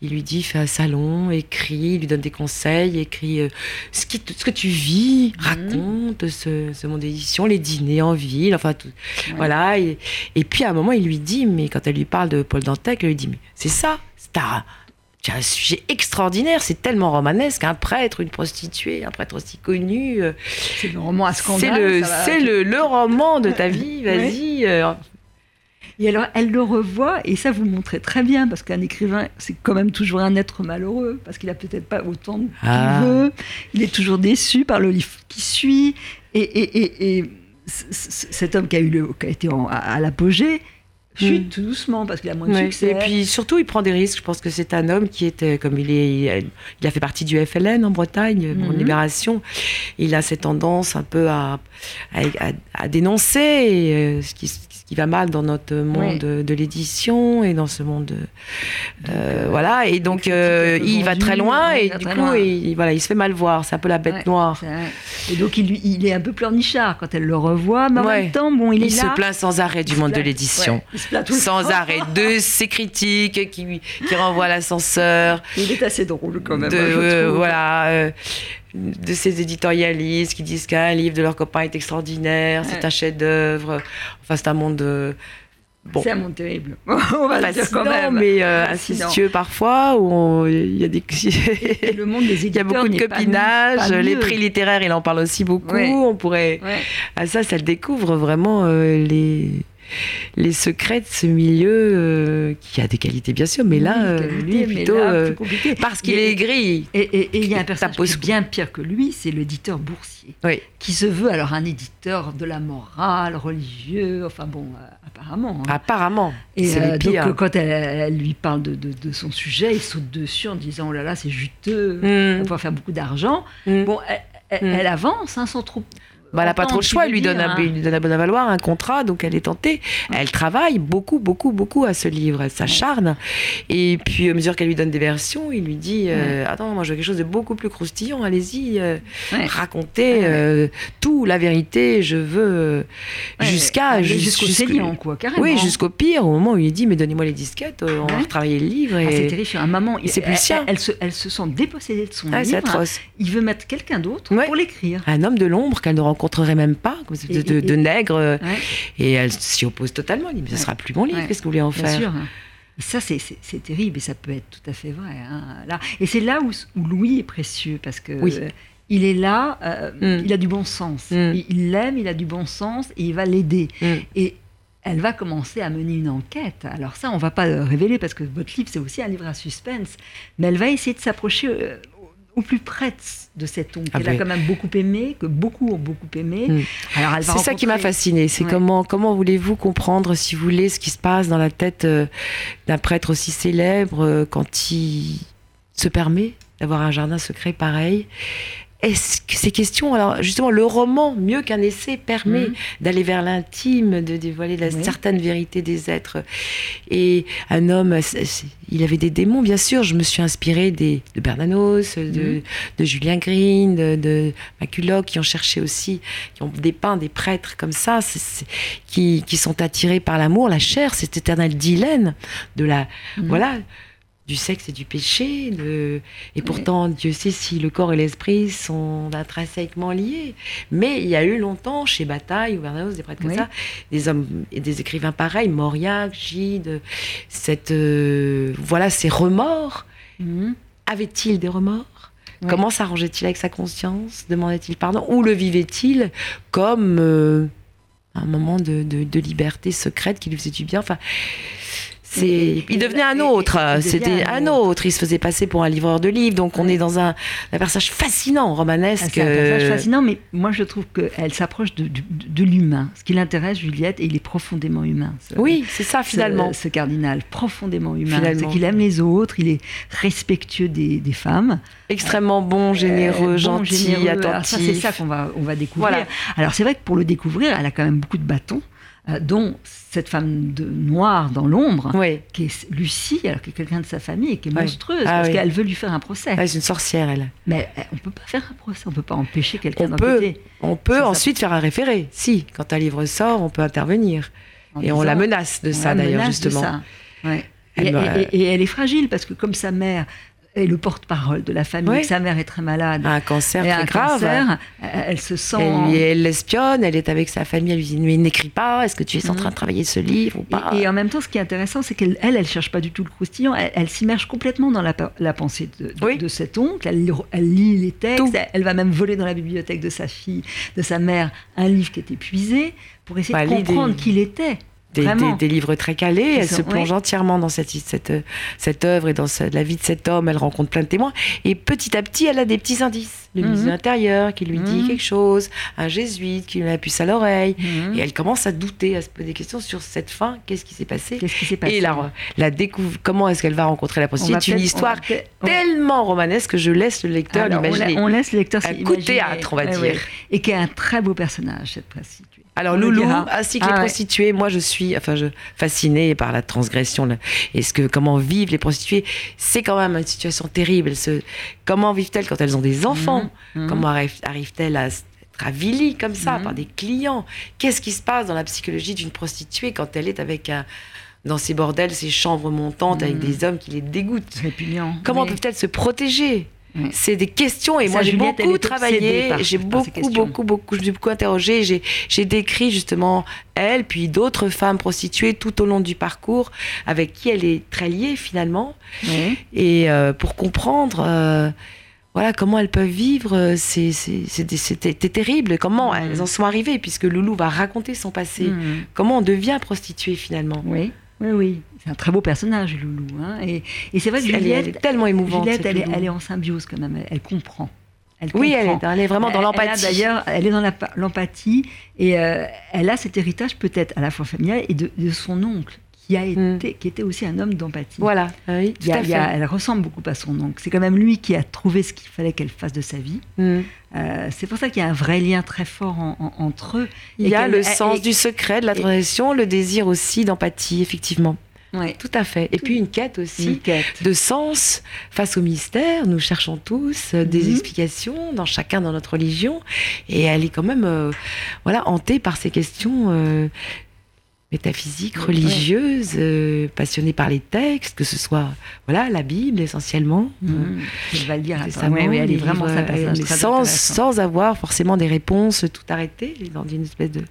il lui dit fais un salon, écris, il lui donne des conseils, écris euh, ce, qui, te- ce que tu vis, Mhm. raconte ce, ce monde d'édition, les dîners en ville, enfin tout. Voilà. Et, et puis à un moment, il lui dit, mais quand elle lui parle de Paul Dantec, elle lui dit, mais c'est ça, c'est as un sujet extraordinaire, c'est tellement romanesque, un prêtre, une prostituée, un prêtre aussi connu. euh, C'est le roman à scandale. C'est le, ça va- c'est le, le roman de ta vie, vas-y. euh, Et alors, elle le revoit, et ça, vous montrez très bien, parce qu'un écrivain, c'est quand même toujours un être malheureux, parce qu'il a peut-être pas autant qu'il Ah. veut. Il est toujours déçu par le livre qui suit. Et, et, et, et c- c- cet homme qui a, eu le, qui a été en- à, à l'apogée chute tout doucement parce qu'il a moins de Ouais. succès. Et puis surtout, il prend des risques. Je pense que c'est un homme qui était, comme il est, il a fait partie du FLN en Bretagne, en Mhm. Libération. Il a cette tendance un peu à, à, à- à dénoncer euh, ce, qui, qui va mal dans notre monde de, de l'édition et dans ce monde. euh, euh, voilà. Et donc, euh, il va très loin il et du coup, loin. il, voilà, il se fait mal voir. C'est un peu la bête Ouais, noire. Et donc il, il est un peu pleurnichard quand elle le revoit, mais en Ouais. même temps, bon, il, Il, est se là. plaint sans arrêt du Il se monde de l'édition. ouais, il se Sans arrêt de ses critiques qui, qui renvoient à l'ascenseur, Il est assez drôle quand même. de, hein, je euh, voilà, de ces éditorialistes qui disent qu'un livre de leur copain est extraordinaire, c'est un chef-d'œuvre. Enfin, c'est un monde euh, bon, C'est un monde terrible. On va dire quand même. mais euh, parfois. Où il y a des, le monde des il y a beaucoup de copinage. Les prix littéraires, il en parle aussi beaucoup. Ouais. On pourrait Ouais. ah, ça, ça découvre vraiment euh, les, les secrets de ce milieu euh, qui a des qualités, bien sûr, mais là, Oui, euh, qualité, lui, plutôt là, euh, plus parce qu'il est gris. Et et- et il y a un Ça personnage pose qui est bien pire que lui, c'est l'éditeur boursier, Oui. qui se veut alors un éditeur de la morale, religieux, enfin bon, apparemment. hein. Apparemment, Et c'est euh, le donc pire. quand elle, elle lui parle de, de- de son sujet, il saute dessus en disant oh là là c'est juteux, Mm. on va faire beaucoup d'argent. Mm. Bon, elle, elle- Mm. elle avance hein, sans trop. Bah, elle n'a pas trop le choix, qu'il il lui donne, un, hein. il lui donne à bon à valoir un contrat, donc elle est tentée. Elle travaille beaucoup, beaucoup, beaucoup à ce livre, elle s'acharne. Et puis, à mesure qu'elle lui donne des versions, il lui dit euh, Attends, moi je veux quelque chose de beaucoup plus croustillant, allez-y, euh, Ouais. racontez euh, tout, la vérité, je veux. euh, Ouais, jusqu'à. jus- jusqu'au saignant, quoi, carrément. Oui, jusqu'au pire, au moment où il dit Mais donnez-moi les disquettes, on va Ouais. retravailler le livre. Ah, c'est terrifiant. Un moment, il- c'est plus elle, elle se, elle se sent dépossédée de son Ah, c'est livre. atroce. Il veut mettre quelqu'un d'autre Ouais. pour l'écrire. Un homme de l'ombre qu'elle ne rencontrerait même pas, de, de- et- de nègre, euh, Ouais, et elle s'y oppose totalement. Elle dit Mais ce Ouais. sera plus mon livre, qu'est-ce que vous voulez en bien faire sûr. Et ça, c'est- terrible et ça peut être tout à fait vrai. hein, là. Et c'est là où, où Louis est précieux parce que Oui. euh, il est là, euh, Mm. il a du bon sens. Mm. Il- Il l'aime, il a du bon sens et il va l'aider. Mm. Et elle va commencer à mener une enquête. Alors ça, on va pas le révéler parce que votre livre, c'est aussi un livre à suspense. Mais elle va essayer de s'approcher euh, au plus près de, de cet oncle Ah qu'elle a quand même beaucoup aimé, que beaucoup ont beaucoup aimé. Mm. Alors va C'est ça qui m'a rencontrer- fasciné. C'est Ouais. comment, comment voulez-vous comprendre, si vous voulez, ce qui se passe dans la tête euh, d'un prêtre aussi célèbre euh, quand il se permet d'avoir un jardin secret pareil est-ce que ces questions, alors justement, le roman, mieux qu'un essai, permet Mhm. d'aller vers l'intime, de dévoiler la Oui. certaine vérité des êtres. Et un homme, il avait des démons, bien sûr. Je me suis inspirée des, de Bernanos, de, Mhm. de Julien Green, de, de Maculoc, qui ont cherché aussi, qui ont dépeint des prêtres comme ça, qui sont attirés par l'amour, la chair, cet éternel dilemme de la, Mhm. voilà, du sexe et du péché. De... Et pourtant, Dieu sait si le corps et l'esprit sont intrinsèquement liés. Mais il y a eu longtemps, chez Bataille ou Bernanos, des prêtres comme ça, des hommes et des écrivains pareils, Mauriac, Gide, cette, euh, voilà, ces remords. Mhm. Avait-il des remords? Oui. Comment s'arrangeait-il avec sa conscience? Demandait-il pardon? Ou le vivait-il comme euh, un moment de, de- de liberté secrète qui lui faisait du bien? Enfin, c'est, il devenait un autre. C'était un autre. Il se faisait passer pour un livreur de livres. Donc on est dans un, un personnage fascinant, Ah, romanesque. C'est un personnage euh, fascinant, mais moi je trouve qu'elle s'approche de, l'humain. Ce qui l'intéresse, Juliette, et il est profondément humain. ce- Oui, c'est ça finalement. Ce, cardinal, profondément humain. C'est qu'il aime les autres, il est respectueux des, des femmes. Extrêmement bon, généreux, Euh, bon, gentil, généreux. Alors attentif. ça, c'est ça qu'on va, on va découvrir. Voilà. Alors c'est vrai que pour le découvrir, elle a quand même beaucoup de bâtons, euh, dont cette femme de noire dans l'ombre, Oui, qui est Lucie, alors qui est quelqu'un de sa famille et qui est monstrueuse, Ah parce oui. qu'elle veut lui faire un procès. C'est une sorcière, elle. Mais euh, on peut pas faire un procès, on peut pas empêcher quelqu'un d'enquêter. on peut ça. ensuite faire un référé. Si, quand un livre sort, on peut intervenir. en Et on la menace de ça d'ailleurs, de justement. ça. Ouais. Elle Et, me- et- et- et elle est fragile parce que comme sa mère est le porte-parole de la famille, sa mère est très malade, Un cancer et très un grave. cancer, elle, elle se sent... Elle, l'espionne, elle est avec sa famille, elle lui dit Mais n'écris pas, est-ce que tu es en Mhm. train de travailler ce livre ou pas Et, et en même temps, ce qui est intéressant, c'est qu'elle, elle, elle cherche pas du tout le croustillant. Elle, elle s'immerge complètement dans la, pe- la pensée de, de- Oui. de cet oncle. Elle, lit- elle lit les textes. Elle, va même voler dans la bibliothèque de sa fille, de sa mère, un livre qui est épuisé pour essayer Bah, de comprendre qui il était. Des, Vraiment. des- des livres très calés. Elle sont- se plonge oui. entièrement dans cette, cette, cette œuvre et dans la vie de cet homme. Elle rencontre plein de témoins. Et petit à petit, elle a des petits indices. Le ministre Mhm. de l'Intérieur qui lui dit Mhm. quelque chose, un jésuite qui lui met la puce à l'oreille. Mhm. Et elle commence à douter, à se poser des questions sur cette fin. Qu'est-ce qui s'est passé Qu'est-ce qui s'est passé Et la, la découvre, comment est-ce qu'elle va rencontrer la prostituée C'est une histoire on tellement romanesque que je laisse le lecteur on, l'imaginer. on laisse le lecteur Un s'imaginer. coup de théâtre, on va Ouais, dire. ouais. Et qui est un très beau personnage, cette prostituée. Alors Loulou, ainsi que Ah les ouais. prostituées, moi je suis, enfin, je fascinée par la transgression le- et ce que comment vivent les prostituées. C'est quand même une situation terrible. Comment vivent-elles quand elles ont des enfants? Mhm. Comment arrivent- arrivent-elles à être avilies comme ça Mhm. par des clients? Qu'est-ce qui se passe dans la psychologie d'une prostituée quand elle est avec un dans ses bordels, ses chambres montantes avec Mhm. des hommes qui les dégoûtent? Répugnant. Comment Oui. peut-elle se protéger? C'est des questions et Ça, moi j'ai beaucoup travaillé, j'ai beaucoup, beaucoup, beaucoup, je me suis beaucoup interrogée, j'ai, décrit justement elle, puis d'autres femmes prostituées tout au long du parcours avec qui elle est très liée finalement, et euh, pour comprendre euh, voilà comment elles peuvent vivre, euh, c'était, terrible, comment elles en sont arrivées, puisque Loulou va raconter son passé, comment on devient prostituée finalement. Oui, oui, oui. C'est un très beau personnage, Loulou. hein. Et, et c'est vrai que Elle, est- Juliette, elle est tellement émouvante. Juliette, elle, est, Loulou. elle est en symbiose quand même. Elle, elle comprend. Oui, elle est, elle est vraiment dans l'empathie. D'ailleurs, elle est dans l'empathie et euh, elle a cet héritage peut-être à la fois familial et de, de son oncle qui a Mm. été, qui était aussi un homme d'empathie. Voilà, oui, Il y tout a- à a- fait. elle ressemble beaucoup à son oncle. C'est quand même lui qui a trouvé ce qu'il fallait qu'elle fasse de sa vie. Mm. Euh, c'est pour ça qu'il y a un vrai lien très fort en- en- entre eux. Il y a le sens et- du secret, de la et- transition, le désir aussi d'empathie, effectivement. Tout à fait. Et puis une quête aussi Une quête. de sens face au mystère. Nous cherchons tous euh, des Mhm. explications, dans chacun dans notre religion. Et elle est quand même euh, voilà, hantée par ces questions euh, métaphysiques, religieuses, passionnée par les textes, que ce soit voilà, la Bible essentiellement. Mhm. Elle va le dire. Ouais, ouais, elle est vraiment ça un personnage très sans, avoir forcément des réponses tout arrêtées, dans une espèce de,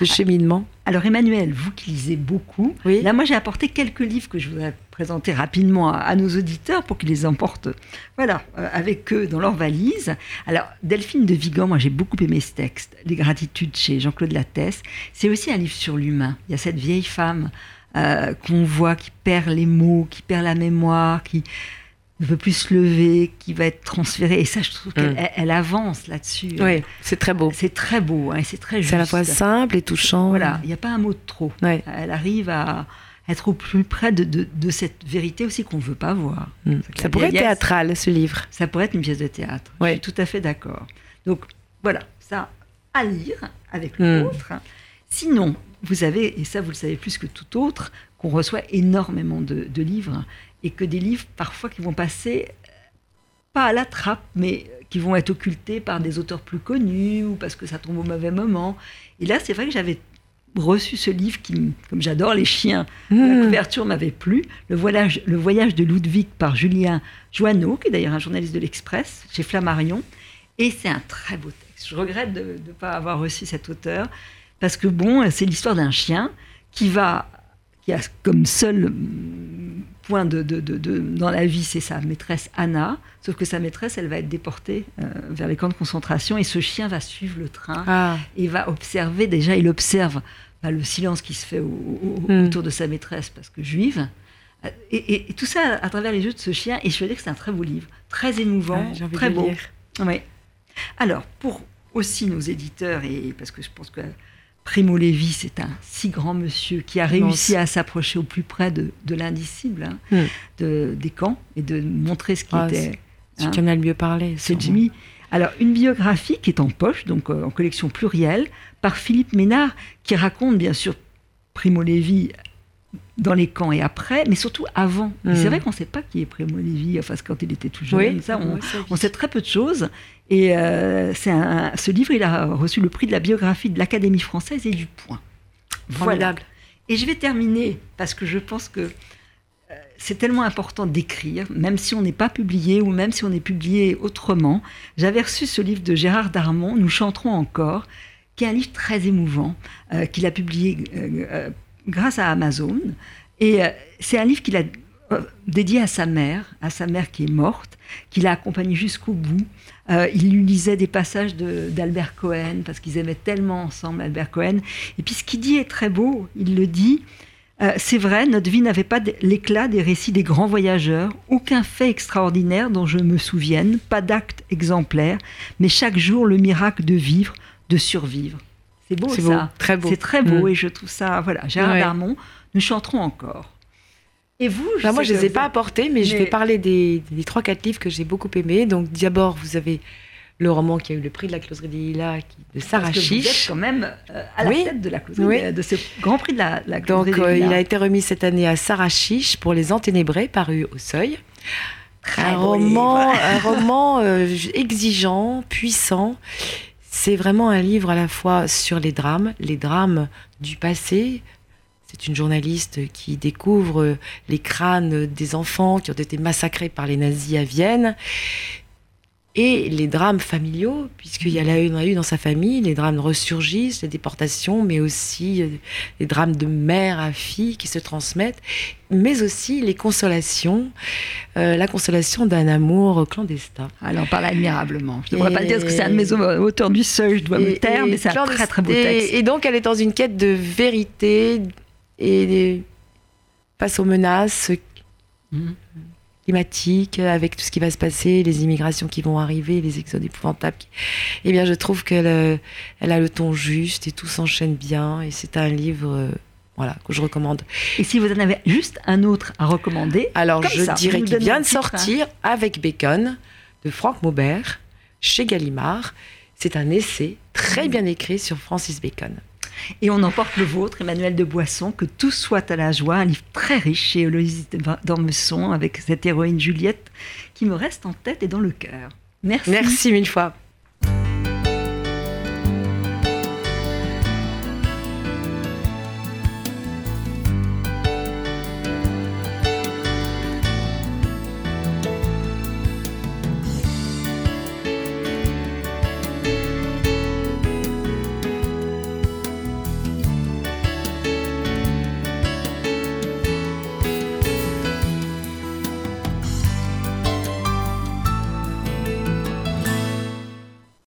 de cheminement. Alors Emmanuel, vous qui lisez beaucoup, Oui. là moi j'ai apporté quelques livres que je voudrais présenter rapidement à, à nos auditeurs pour qu'ils les emportent voilà, euh, avec eux dans leur valise. Alors Delphine de Vigan, moi j'ai beaucoup aimé ce texte, Les gratitudes chez Jean-Claude Lattès. C'est aussi un livre sur l'humain. Il y a cette vieille femme euh, qu'on voit qui perd les mots, qui perd la mémoire, qui ne peut plus se lever, qui va être transférée. Et ça, je trouve qu'elle Mm. elle- elle avance là-dessus. Oui, c'est très beau. C'est très beau, hein, c'est très juste. C'est à la fois simple et touchant. Voilà, il n'y a pas un mot de trop. Ouais. Elle arrive à être au plus près de, de- de cette vérité aussi qu'on ne veut pas voir. Mm. Ça pourrait être théâtral, ce livre. Ça pourrait être une pièce de théâtre. Ouais. Je suis tout à fait d'accord. Donc voilà, ça à lire avec Mm. l'autre. Sinon, vous avez, et ça vous le savez plus que tout autre, qu'on reçoit énormément de, de livres et que des livres parfois qui vont passer euh, pas à la trappe, mais qui vont être occultés par des auteurs plus connus ou parce que ça tombe au mauvais moment. Et là, c'est vrai que j'avais reçu ce livre qui, comme j'adore les chiens, la Mm. couverture m'avait plu. Le voyage, le voyage de Ludwig par Julien Joanneau, qui est d'ailleurs un journaliste de l'Express, chez Flammarion. Et c'est un très beau texte. Je regrette de ne pas avoir reçu cet auteur, parce que bon, c'est l'histoire d'un chien qui va, qui a comme seul point de, de- de- de- dans la vie, c'est sa maîtresse Anna, sauf que sa maîtresse, elle va être déportée euh, vers les camps de concentration, et ce chien va suivre le train Ah, il va observer, déjà il observe bah, le silence qui se fait au- au- Mm. autour de sa maîtresse parce que juive. Euh, Et, et- et tout ça à travers les yeux de ce chien. Et je veux dire que c'est un très beau livre, très émouvant, ouais, très beau. Alors, pour aussi nos éditeurs, et parce que je pense que Primo Levi, c'est un si grand monsieur qui a réussi à s'approcher au plus près de, de l'indicible, hein, Mm. de- des camps, et de montrer ce qui Ah, était. C'est hein. qui en a le mieux parlé. C'est. Jimmy. Alors, une biographie qui est en poche, donc euh, en collection plurielle, par Philippe Ménard, qui raconte bien sûr Primo Levi dans les camps et après, mais surtout avant. Et Mm. C'est vrai qu'on ne sait pas qui est Primo Levi, enfin, quand il était tout jeune. Oui, ça, on, oui, c'est- on sait très peu de choses. Et euh, un- ce livre, il a reçu le prix de la biographie de l'Académie française et du Point. Voilà. formidable. Et je vais terminer parce que je pense que euh, c'est tellement important d'écrire, même si on n'est pas publié ou même si on est publié autrement. J'avais reçu ce livre de Gérard Darmon, Nous chanterons encore, qui est un livre très émouvant, euh, qu'il a publié euh, grâce à Amazon. Et euh, c'est un livre qu'il a euh, dédié à sa mère, à sa mère qui est morte, qu'il a accompagnée jusqu'au bout. Euh, il lui lisait des passages d'Albert Cohen, parce qu'ils aimaient tellement ensemble Albert Cohen. Et puis ce qu'il dit est très beau, il le dit. c'est vrai, notre vie n'avait pas l'éclat des récits des grands voyageurs, aucun fait extraordinaire dont je me souvienne, pas d'acte exemplaire, mais chaque jour le miracle de vivre, de survivre. C'est beau ça. très beau. C'est très beau Mm. et je trouve ça. Voilà, Gérard Ouais. Darmon, nous chanterons encore. Et vous je Enfin, moi, je que les ai pas apportés, mais, je vais parler des, des 3-4 livres que j'ai beaucoup aimés. Donc, d'abord, vous avez le roman qui a eu le prix de la closerie des Lilas qui- de Sarah Parce que vous êtes Chiche. quand même euh, à la Oui. tête de la closerie, Oui. de, ce grand prix de la, la Donc, closerie des euh, il a été remis cette année à Sarah Chiche pour Les Enténébrés, paru au Seuil. Très un beau roman, livre. un roman euh, exigeant, puissant. C'est vraiment un livre à la fois sur les drames, les drames du passé. C'est une journaliste qui découvre les crânes des enfants qui ont été massacrés par les nazis à Vienne. Et les drames familiaux, puisqu'il y en a eu, a dans sa famille, les drames ressurgissent, les déportations, mais aussi euh, les drames de mère à fille qui se transmettent, mais aussi les consolations, euh, la consolation d'un amour clandestin. En parle admirablement. Je ne devrais Et- pas le dire parce que c'est un de mes au- auteurs du seuil, je dois me taire, mais c'est un très très beau texte. Et donc, elle est dans une quête de vérité et face aux menaces Mhm. Climatiques, avec tout ce qui va se passer, les immigrations qui vont arriver, les exodes épouvantables. Eh bien, je trouve qu'elle euh, elle a le ton juste et tout s'enchaîne bien. Et c'est un livre, euh, voilà, que je recommande. Et si vous en avez juste un autre à recommander, Alors, je ça, dirais qu'il vient de sortir avec Bacon de Franck Maubert chez Gallimard. C'est un essai très bien écrit sur Francis Bacon. Et on emporte le vôtre, Emmanuel de Boisson, que tout soit à la joie, un livre très riche chez Héloïse d'Ormesson, avec cette héroïne Juliette qui me reste en tête et dans le cœur. Merci. Merci mille fois.